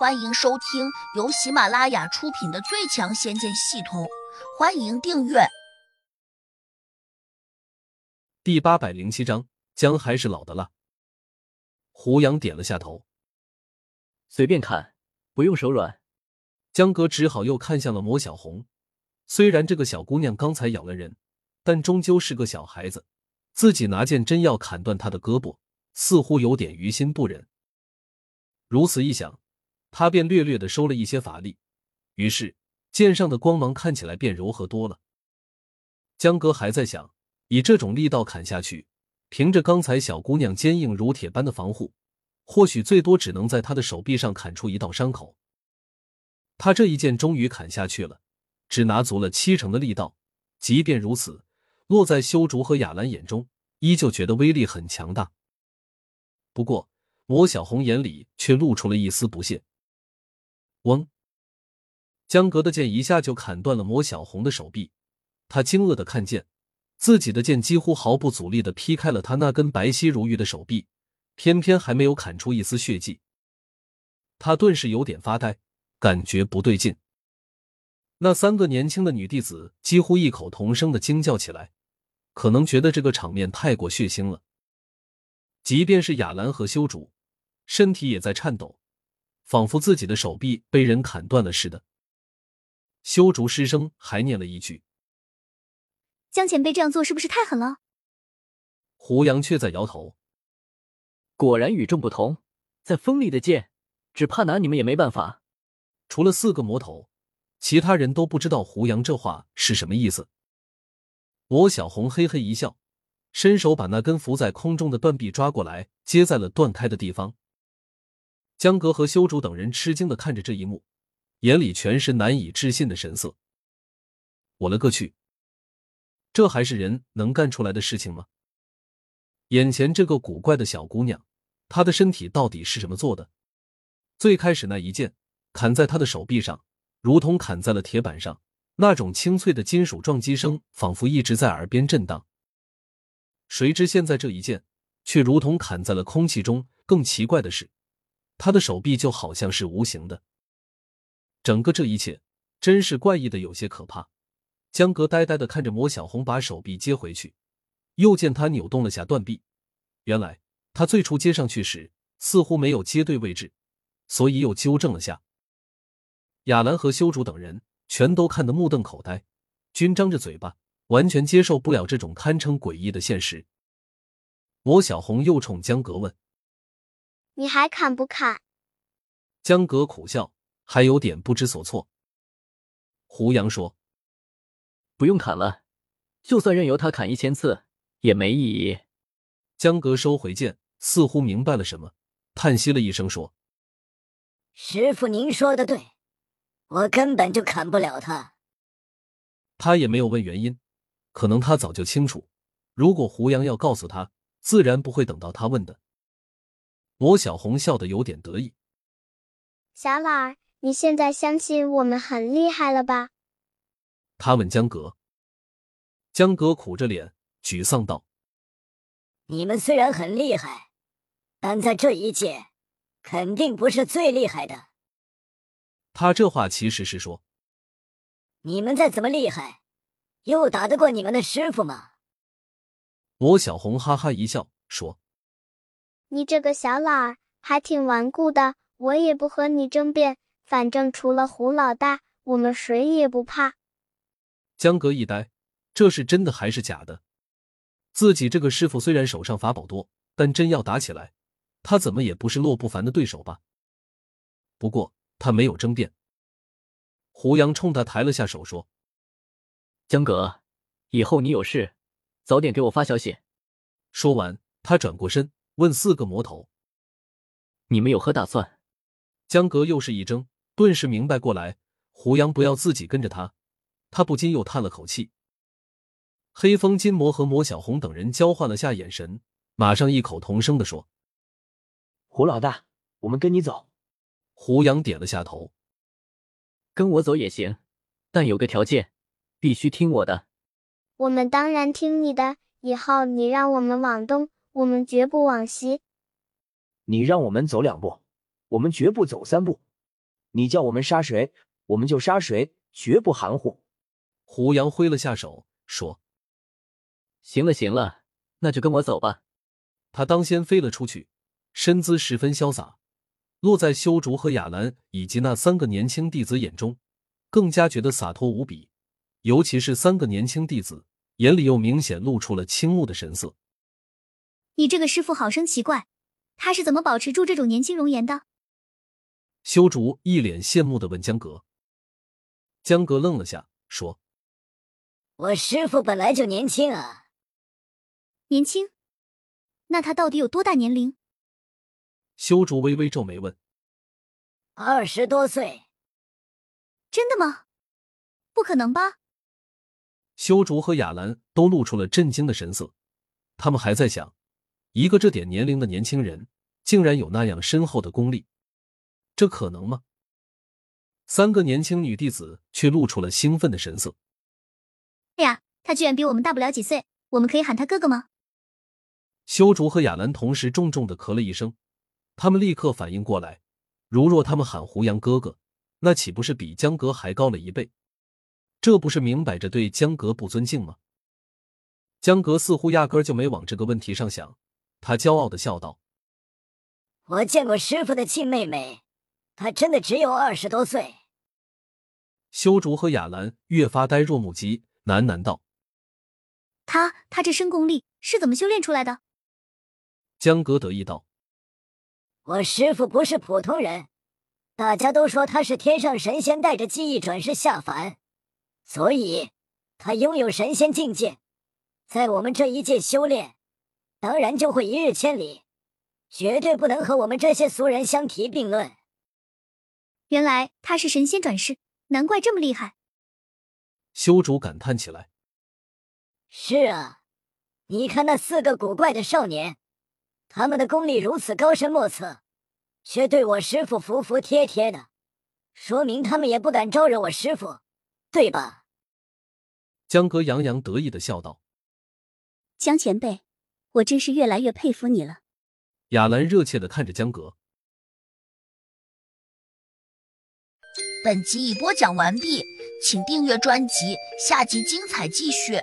欢迎收听由喜马拉雅出品的《最强仙剑系统》，欢迎订阅。第八百零七章，姜还是老的辣。胡杨点了下头，随便看，不用手软。江哥只好又看向了魔小红。虽然这个小姑娘刚才咬了人，但终究是个小孩子，自己拿剑真要砍断她的胳膊，似乎有点于心不忍。如此一想，他便略略的收了一些法力，于是剑上的光芒看起来便柔和多了。江哥还在想，以这种力道砍下去，凭着刚才小姑娘坚硬如铁般的防护，或许最多只能在她的手臂上砍出一道伤口。他这一剑终于砍下去了，只拿足了七成的力道，即便如此，落在修竹和雅兰眼中，依旧觉得威力很强大。不过。魔小红眼里却露出了一丝不屑。嗡！江格的剑一下就砍断了魔小红的手臂。他惊愕的看见，自己的剑几乎毫不阻力的劈开了他那根白皙如玉的手臂，偏偏还没有砍出一丝血迹。他顿时有点发呆，感觉不对劲。那三个年轻的女弟子几乎异口同声的惊叫起来，可能觉得这个场面太过血腥了。即便是雅兰和修竹。身体也在颤抖，仿佛自己的手臂被人砍断了似的。修竹失声还念了一句：“江前辈这样做是不是太狠了？”胡杨却在摇头：“果然与众不同，再锋利的剑，只怕拿你们也没办法。”除了四个魔头，其他人都不知道胡杨这话是什么意思。罗小红嘿嘿一笑，伸手把那根浮在空中的断臂抓过来，接在了断开的地方。江格和修竹等人吃惊的看着这一幕，眼里全是难以置信的神色。我勒个去！这还是人能干出来的事情吗？眼前这个古怪的小姑娘，她的身体到底是什么做的？最开始那一剑砍在她的手臂上，如同砍在了铁板上，那种清脆的金属撞击声仿佛一直在耳边震荡。谁知现在这一剑却如同砍在了空气中。更奇怪的是。他的手臂就好像是无形的，整个这一切真是怪异的，有些可怕。江格呆呆的看着魔小红把手臂接回去，又见他扭动了下断臂，原来他最初接上去时似乎没有接对位置，所以又纠正了下。亚兰和修竹等人全都看得目瞪口呆，均张着嘴巴，完全接受不了这种堪称诡异的现实。魔小红又冲江格问。你还砍不砍？江格苦笑，还有点不知所措。胡杨说：“不用砍了，就算任由他砍一千次也没意义。”江格收回剑，似乎明白了什么，叹息了一声说：“师傅，您说的对，我根本就砍不了他。”他也没有问原因，可能他早就清楚，如果胡杨要告诉他，自然不会等到他问的。魔小红笑得有点得意。小老儿，你现在相信我们很厉害了吧？他问江格。江格苦着脸，沮丧道：“你们虽然很厉害，但在这一届，肯定不是最厉害的。”他这话其实是说：“你们再怎么厉害，又打得过你们的师傅吗？”罗小红哈哈一笑，说。你这个小老儿还挺顽固的，我也不和你争辩，反正除了胡老大，我们谁也不怕。江格一呆，这是真的还是假的？自己这个师傅虽然手上法宝多，但真要打起来，他怎么也不是洛不凡的对手吧？不过他没有争辩。胡杨冲他抬了下手，说：“江格，以后你有事，早点给我发消息。”说完，他转过身。问四个魔头：“你们有何打算？”江格又是一怔，顿时明白过来，胡杨不要自己跟着他，他不禁又叹了口气。黑风金魔和魔小红等人交换了下眼神，马上异口同声的说：“胡老大，我们跟你走。”胡杨点了下头：“跟我走也行，但有个条件，必须听我的。”“我们当然听你的，以后你让我们往东。”我们绝不往西。你让我们走两步，我们绝不走三步。你叫我们杀谁，我们就杀谁，绝不含糊。胡杨挥了下手，说：“行了，行了，那就跟我走吧。”他当先飞了出去，身姿十分潇洒，落在修竹和雅兰以及那三个年轻弟子眼中，更加觉得洒脱无比。尤其是三个年轻弟子眼里又明显露出了倾慕的神色。你这个师傅好生奇怪，他是怎么保持住这种年轻容颜的？修竹一脸羡慕的问江阁。江阁愣了下，说：“我师傅本来就年轻啊。”年轻？那他到底有多大年龄？修竹微微皱眉问：“二十多岁？真的吗？不可能吧？”修竹和雅兰都露出了震惊的神色，他们还在想，一个这点年龄的年轻人竟然有那样深厚的功力。这可能吗？三个年轻女弟子却露出了兴奋的神色。哎呀，他居然比我们大不了几岁，我们可以喊他哥哥吗？修竹和雅兰同时重重的咳了一声，他们立刻反应过来，如若他们喊胡杨哥哥，那岂不是比江阁还高了一倍？这不是明摆着对江阁不尊敬吗？江阁似乎压根就没往这个问题上想，他骄傲的笑道：“我见过师傅的亲妹妹。”她真的只有二十多岁。修竹和雅兰越发呆若木鸡，喃喃道：“他他这身功力是怎么修炼出来的？”江格得意道：“我师傅不是普通人，大家都说他是天上神仙带着记忆转世下凡，所以他拥有神仙境界，在我们这一界修炼，当然就会一日千里，绝对不能和我们这些俗人相提并论。”原来他是神仙转世，难怪这么厉害。修主感叹起来：“是啊，你看那四个古怪的少年，他们的功力如此高深莫测，却对我师傅服服帖帖的，说明他们也不敢招惹我师傅，对吧？”江哥洋洋得意的笑道：“江前辈，我真是越来越佩服你了。”雅兰热切的看着江格。本集已播讲完毕，请订阅专辑，下集精彩继续。